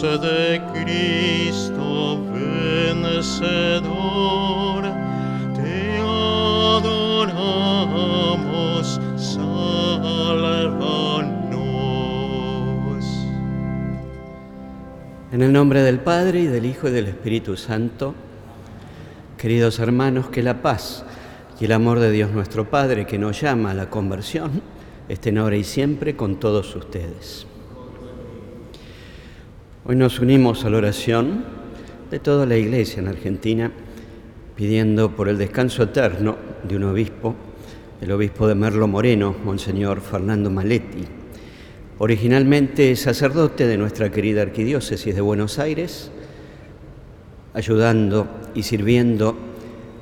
De Cristo vencedor, te adoramos, sálvanos. En el nombre del Padre y del Hijo y del Espíritu Santo, queridos hermanos, que la paz y el amor de Dios nuestro Padre, que nos llama a la conversión, estén ahora y siempre con todos ustedes. Hoy nos unimos a la oración de toda la Iglesia en Argentina, pidiendo por el descanso eterno de un obispo, el obispo de Merlo Moreno, Monseñor Fernando Maletti, originalmente sacerdote de nuestra querida arquidiócesis de Buenos Aires, ayudando y sirviendo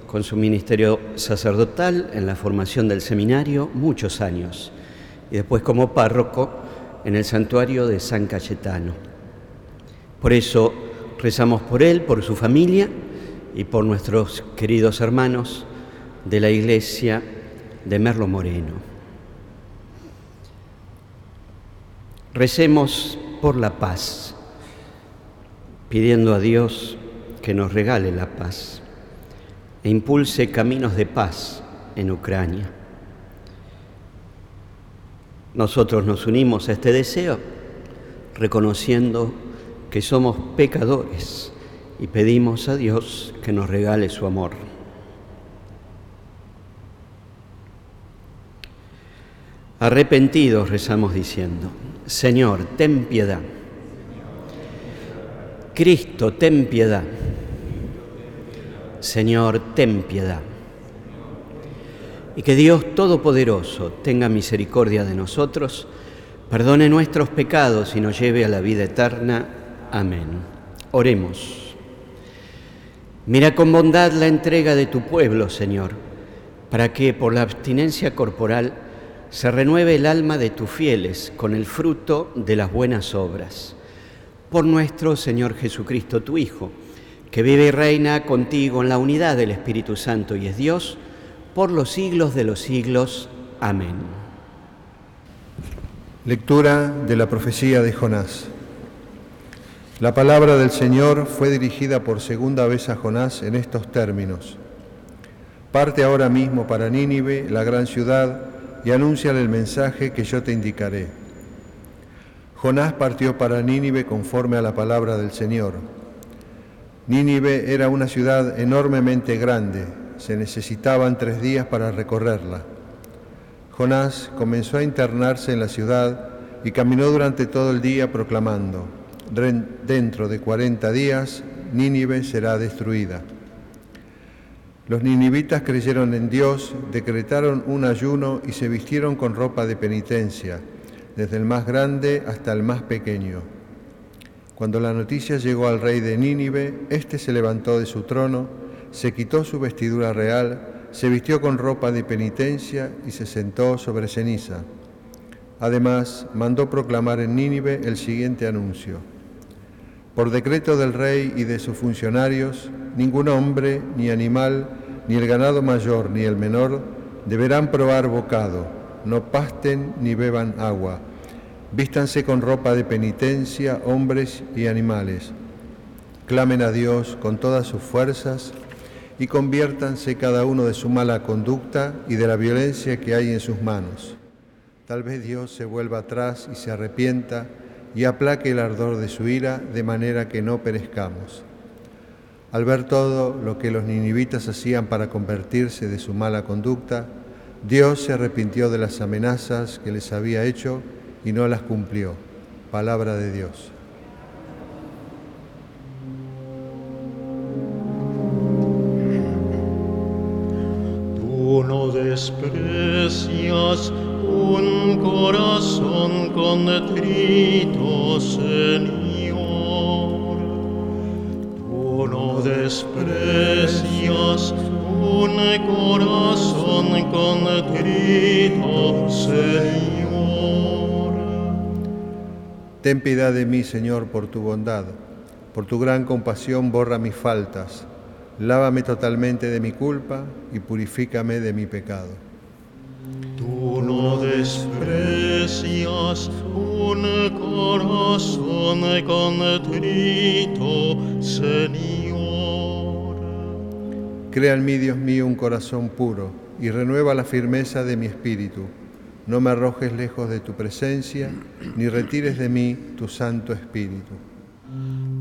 con su ministerio sacerdotal en la formación del seminario muchos años y después como párroco en el santuario de San Cayetano. Por eso rezamos por él, por su familia y por nuestros queridos hermanos de la iglesia de Merlo Moreno. Recemos por la paz, pidiendo a Dios que nos regale la paz e impulse caminos de paz en Ucrania. Nosotros nos unimos a este deseo reconociendo que somos pecadores y pedimos a Dios que nos regale su amor. Arrepentidos rezamos diciendo, Señor, ten piedad. Cristo, ten piedad. Señor, ten piedad. Y que Dios Todopoderoso tenga misericordia de nosotros, perdone nuestros pecados y nos lleve a la vida eterna. Amén. Oremos. Mira con bondad la entrega de tu pueblo, Señor, para que por la abstinencia corporal se renueve el alma de tus fieles con el fruto de las buenas obras. Por nuestro Señor Jesucristo, tu Hijo, que vive y reina contigo en la unidad del Espíritu Santo y es Dios, por los siglos de los siglos. Amén. Lectura de la profecía de Jonás. La palabra del Señor fue dirigida por segunda vez a Jonás en estos términos. Parte ahora mismo para Nínive, la gran ciudad, y anúnciale el mensaje que yo te indicaré. Jonás partió para Nínive conforme a la palabra del Señor. Nínive era una ciudad enormemente grande, se necesitaban tres días para recorrerla. Jonás comenzó a internarse en la ciudad y caminó durante todo el día proclamando, dentro de cuarenta días Nínive será destruida. Los ninivitas creyeron en Dios, decretaron un ayuno y se vistieron con ropa de penitencia, desde el más grande hasta el más pequeño. Cuando la noticia llegó al rey de Nínive, éste se levantó de su trono, se quitó su vestidura real, se vistió con ropa de penitencia y se sentó sobre ceniza. Además, mandó proclamar en Nínive el siguiente anuncio. Por decreto del rey y de sus funcionarios, ningún hombre, ni animal, ni el ganado mayor, ni el menor, deberán probar bocado, no pasten ni beban agua. Vístanse con ropa de penitencia hombres y animales. Clamen a Dios con todas sus fuerzas y conviértanse cada uno de su mala conducta y de la violencia que hay en sus manos. Tal vez Dios se vuelva atrás y se arrepienta y aplaque el ardor de su ira de manera que no perezcamos. Al ver todo lo que los ninivitas hacían para convertirse de su mala conducta, Dios se arrepintió de las amenazas que les había hecho y no las cumplió. Palabra de Dios. Tú no desprecias un corazón contrito, Señor. Tú no desprecias un corazón contrito, Señor. Ten piedad de mí, Señor, por tu bondad. Por tu gran compasión borra mis faltas. Lávame totalmente de mi culpa y purifícame de mi pecado. Tú no desprecias un corazón contrito, Señor. Crea en mí, Dios mío, un corazón puro y renueva la firmeza de mi espíritu. No me arrojes lejos de tu presencia, ni retires de mí tu Santo Espíritu.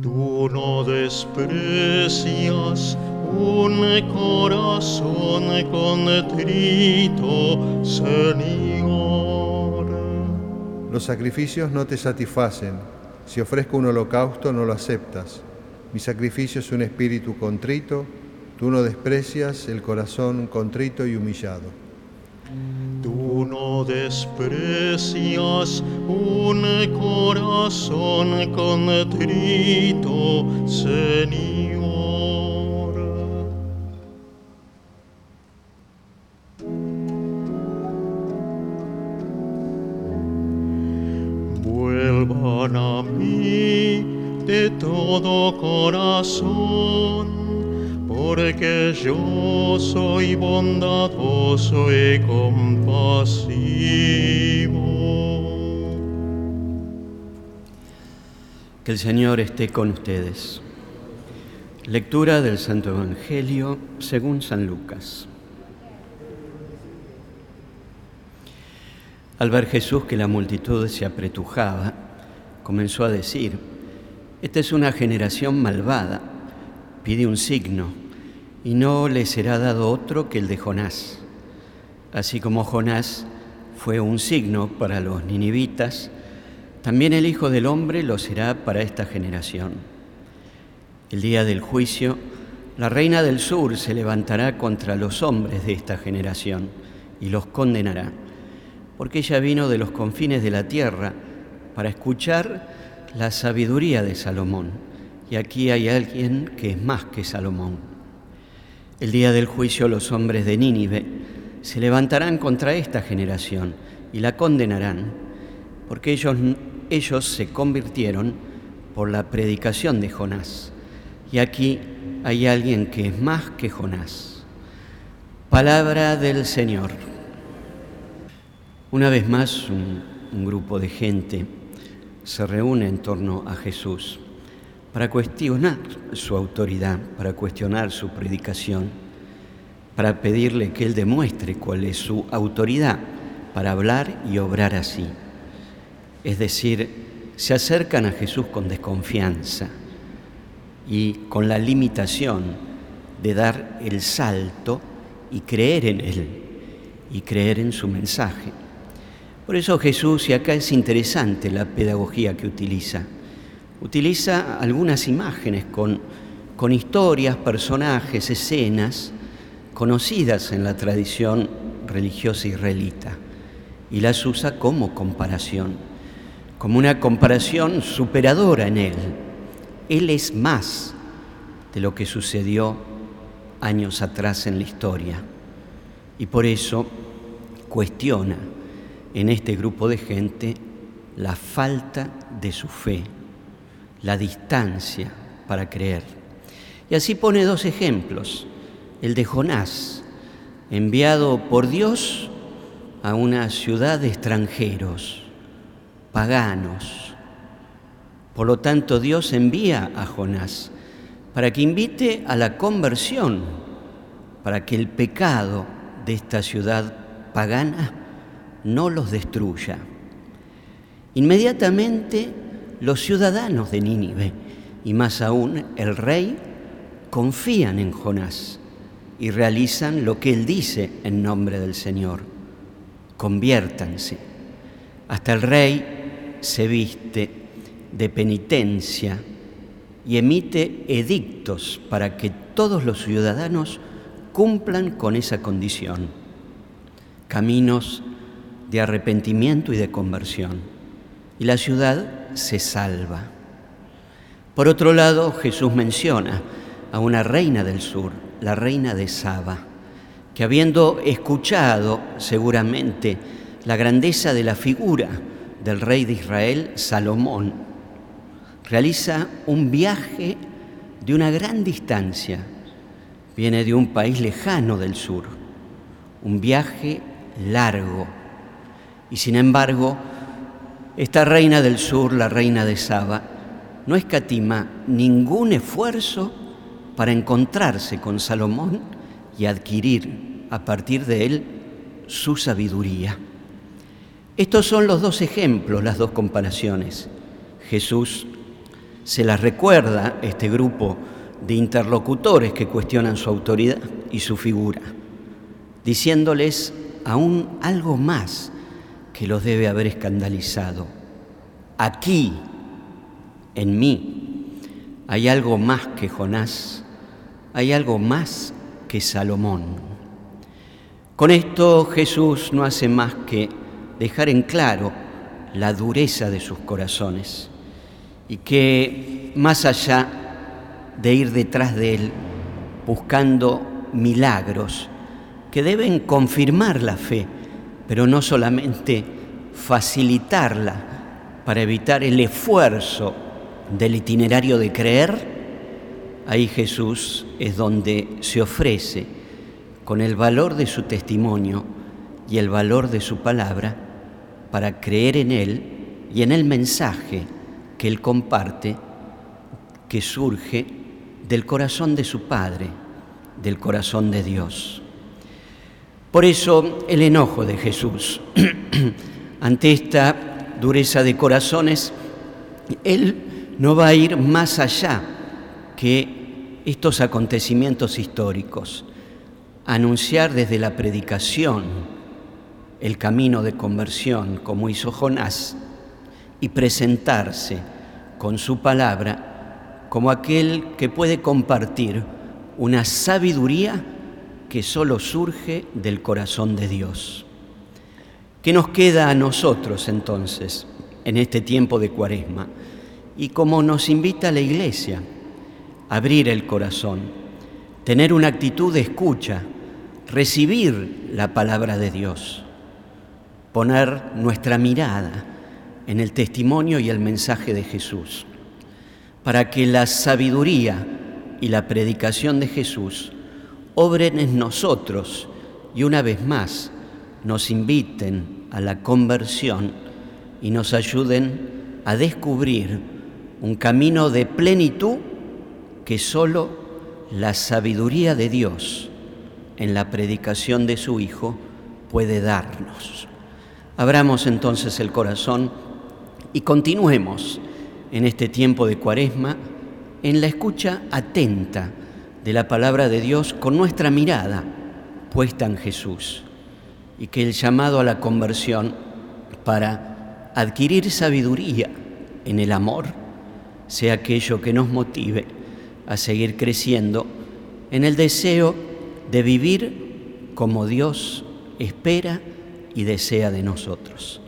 Tú no desprecias un corazón contrito, Señor. Los sacrificios no te satisfacen. Si ofrezco un holocausto, no lo aceptas. Mi sacrificio es un espíritu contrito. Tú no desprecias el corazón contrito y humillado. Tú no desprecias un corazón contrito, Señor. Vuelvan a mí de todo corazón, porque yo soy bondadoso y compasivo. Que el Señor esté con ustedes. Lectura del Santo Evangelio según San Lucas. Al ver Jesús que la multitud se apretujaba, comenzó a decir, esta es una generación malvada, pide un signo, y no le será dado otro que el de Jonás. Así como Jonás fue un signo para los ninivitas, también el Hijo del Hombre lo será para esta generación. El día del juicio, la reina del sur se levantará contra los hombres de esta generación y los condenará, porque ella vino de los confines de la tierra para escuchar la sabiduría de Salomón. Y aquí hay alguien que es más que Salomón. El día del juicio los hombres de Nínive se levantarán contra esta generación y la condenarán, porque ellos, ellos se convirtieron por la predicación de Jonás. Y aquí hay alguien que es más que Jonás. Palabra del Señor. Una vez más, un, grupo de gente se reúne en torno a Jesús para cuestionar su autoridad, para cuestionar su predicación, para pedirle que Él demuestre cuál es su autoridad para hablar y obrar así. Es decir, se acercan a Jesús con desconfianza y con la limitación de dar el salto y creer en Él y creer en su mensaje. Por eso Jesús, y acá es interesante la pedagogía que utiliza, utiliza algunas imágenes con, con historias, personajes, escenas conocidas en la tradición religiosa israelita y las usa como comparación, como una comparación superadora en Él. Él es más de lo que sucedió años atrás en la historia y por eso cuestiona en este grupo de gente la falta de su fe, la distancia para creer. Y así pone dos ejemplos. El de Jonás, enviado por Dios a una ciudad de extranjeros, paganos. Por lo tanto, Dios envía a Jonás para que invite a la conversión, para que el pecado de esta ciudad pagana no los destruya. Inmediatamente los ciudadanos de Nínive, y más aún el rey, confían en Jonás y realizan lo que él dice en nombre del Señor. Conviértanse. Hasta el rey se viste de penitencia y emite edictos para que todos los ciudadanos cumplan con esa condición. Caminos de arrepentimiento y de conversión. Y la ciudad se salva. Por otro lado, Jesús menciona a una reina del sur, la reina de Saba, que habiendo escuchado seguramente la grandeza de la figura del rey de Israel, Salomón, realiza un viaje de una gran distancia. Viene de un país lejano del sur, un viaje largo. Y sin embargo, esta reina del sur, la reina de Saba, no escatima ningún esfuerzo para encontrarse con Salomón y adquirir a partir de él su sabiduría. Estos son los dos ejemplos, las dos comparaciones. Jesús se las recuerda este grupo de interlocutores que cuestionan su autoridad y su figura, diciéndoles aún algo más que los debe haber escandalizado. Aquí en mí hay algo más que Jonás, hay algo más que Salomón. Con esto Jesús no hace más que dejar en claro la dureza de sus corazones y que más allá de ir detrás de Él buscando milagros que deben confirmar la fe, pero no solamente facilitarla para evitar el esfuerzo del itinerario de creer, ahí Jesús es donde se ofrece con el valor de su testimonio y el valor de su palabra para creer en Él y en el mensaje que Él comparte, que surge del corazón de su Padre, del corazón de Dios. Por eso el enojo de Jesús ante esta dureza de corazones, Él no va a ir más allá que estos acontecimientos históricos, anunciar desde la predicación el camino de conversión como hizo Jonás y presentarse con su palabra como aquel que puede compartir una sabiduría que solo surge del corazón de Dios. ¿Qué nos queda a nosotros entonces en este tiempo de cuaresma? Y como nos invita la Iglesia, abrir el corazón, tener una actitud de escucha, recibir la palabra de Dios, poner nuestra mirada en el testimonio y el mensaje de Jesús, para que la sabiduría y la predicación de Jesús obren en nosotros y una vez más nos inviten a la conversión y nos ayuden a descubrir un camino de plenitud que solo la sabiduría de Dios en la predicación de su Hijo puede darnos. Abramos entonces el corazón y continuemos en este tiempo de cuaresma en la escucha atenta de la palabra de Dios con nuestra mirada puesta en Jesús y que el llamado a la conversión para adquirir sabiduría en el amor sea aquello que nos motive a seguir creciendo en el deseo de vivir como Dios espera y desea de nosotros.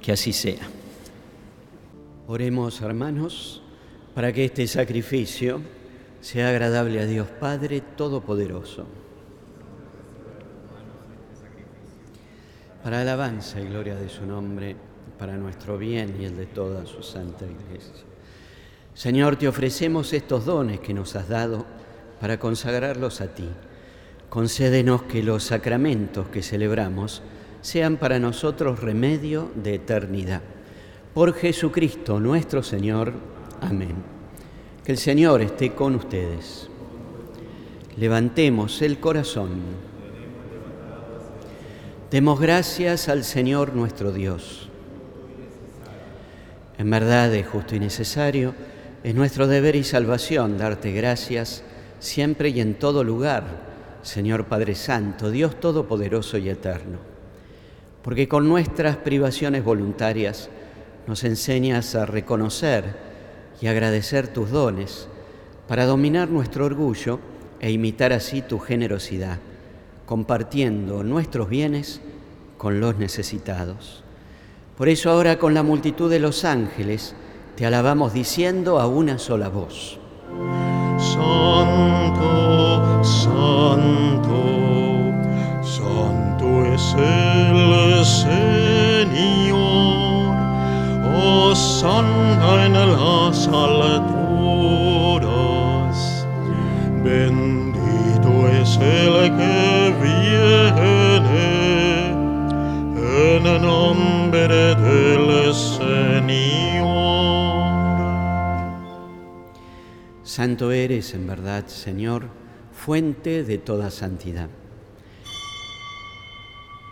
Que así sea. Oremos, hermanos, para que este sacrificio sea agradable a Dios Padre Todopoderoso. Para alabanza y gloria de su nombre, para nuestro bien y el de toda su santa iglesia. Señor, te ofrecemos estos dones que nos has dado para consagrarlos a ti. Concédenos que los sacramentos que celebramos sean para nosotros remedio de eternidad por Jesucristo nuestro Señor. Amén. Que el Señor esté con ustedes. Levantemos el corazón. Demos gracias al Señor nuestro Dios. En verdad es justo y necesario, es nuestro deber y salvación darte gracias siempre y en todo lugar, Señor Padre Santo, Dios Todopoderoso y Eterno, porque con nuestras privaciones voluntarias, nos enseñas a reconocer y agradecer tus dones para dominar nuestro orgullo e imitar así tu generosidad, compartiendo nuestros bienes con los necesitados. Por eso ahora con la multitud de los ángeles te alabamos diciendo a una sola voz. Santo santo, santo es el Señor. Hosanna en las alturas. Bendito es el que viene en nombre del Señor. Santo eres en verdad, Señor, fuente de toda santidad.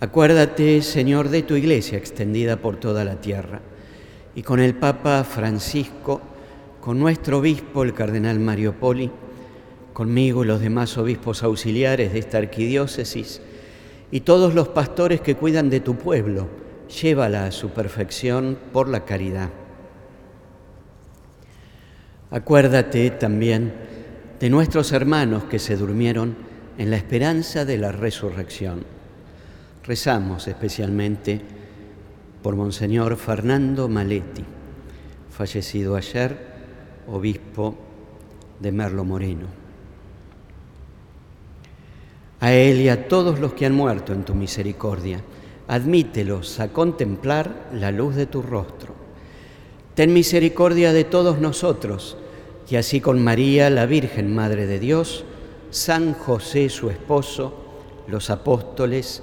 Acuérdate, Señor, de tu iglesia extendida por toda la tierra y con el Papa Francisco, con nuestro obispo, el cardenal Mario Poli, conmigo y los demás obispos auxiliares de esta arquidiócesis y todos los pastores que cuidan de tu pueblo, llévala a su perfección por la caridad. Acuérdate también de nuestros hermanos que se durmieron en la esperanza de la resurrección. Rezamos especialmente por Monseñor Fernando Maletti, fallecido ayer, obispo de Merlo Moreno. A él y a todos los que han muerto en tu misericordia, admítelos a contemplar la luz de tu rostro. Ten misericordia de todos nosotros, y así con María, la Virgen Madre de Dios, San José, su esposo, los apóstoles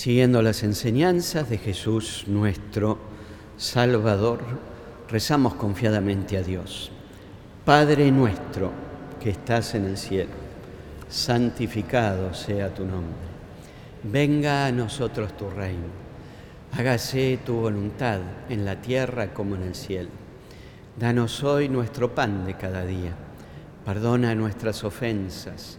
Siguiendo las enseñanzas de Jesús nuestro Salvador, rezamos confiadamente a Dios. Padre nuestro que estás en el cielo, santificado sea tu nombre. Venga a nosotros tu reino. Hágase tu voluntad en la tierra como en el cielo. Danos hoy nuestro pan de cada día. Perdona nuestras ofensas,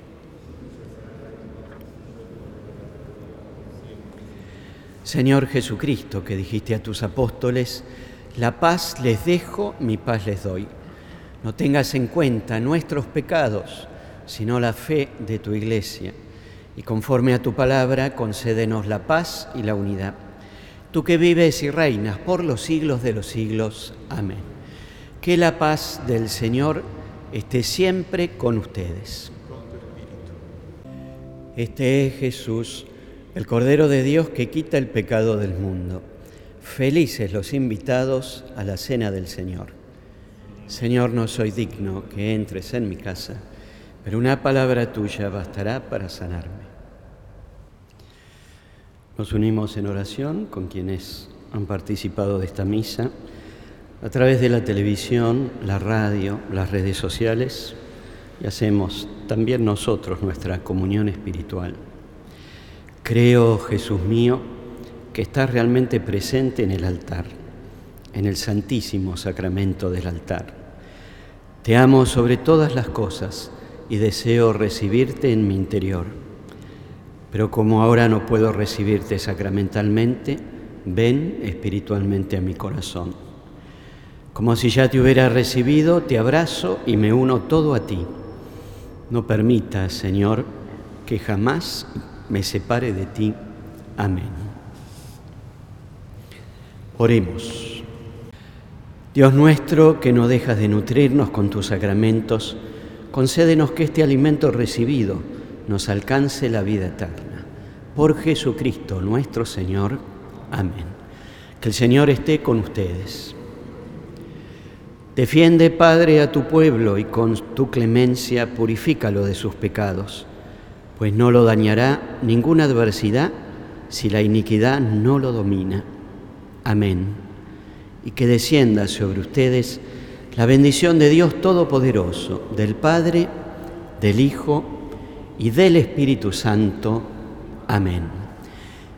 Señor Jesucristo, que dijiste a tus apóstoles, la paz les dejo, mi paz les doy. No tengas en cuenta nuestros pecados, sino la fe de tu iglesia. Y conforme a tu palabra, concédenos la paz y la unidad. Tú que vives y reinas por los siglos de los siglos. Amén. Que la paz del Señor esté siempre con ustedes. Este es Jesús, el Cordero de Dios que quita el pecado del mundo. Felices los invitados a la cena del Señor. Señor, no soy digno que entres en mi casa, pero una palabra tuya bastará para sanarme. Nos unimos en oración con quienes han participado de esta misa a través de la televisión, la radio, las redes sociales y hacemos también nosotros nuestra comunión espiritual. Creo, Jesús mío, que estás realmente presente en el altar, en el santísimo sacramento del altar. Te amo sobre todas las cosas y deseo recibirte en mi interior. Pero como ahora no puedo recibirte sacramentalmente, ven espiritualmente a mi corazón. Como si ya te hubiera recibido, te abrazo y me uno todo a ti. No permitas, Señor, que jamás me separe de ti. Amén. Oremos. Dios nuestro, que no dejas de nutrirnos con tus sacramentos, concédenos que este alimento recibido nos alcance la vida eterna. Por Jesucristo nuestro Señor. Amén. Que el Señor esté con ustedes. Defiende, Padre, a tu pueblo y con tu clemencia purifícalo de sus pecados, pues no lo dañará ninguna adversidad si la iniquidad no lo domina. Amén. Y que descienda sobre ustedes la bendición de Dios Todopoderoso, del Padre, del Hijo y del Espíritu Santo. Amén.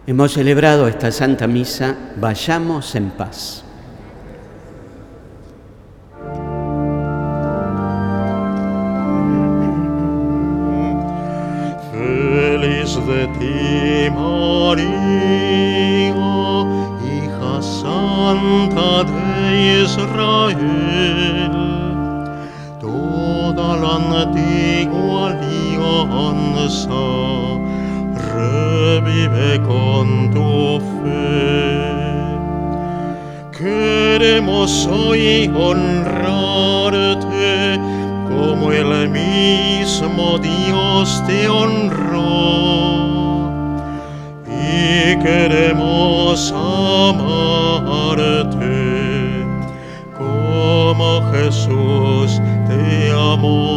Hemos celebrado esta Santa Misa, vayamos en paz. Ti, María, hija santa de Israel. Toda la antigua alianza revive con tu fe. Queremos hoy honrarte como el mismo Dios te honró. Queremos amarte como Jesús te amó.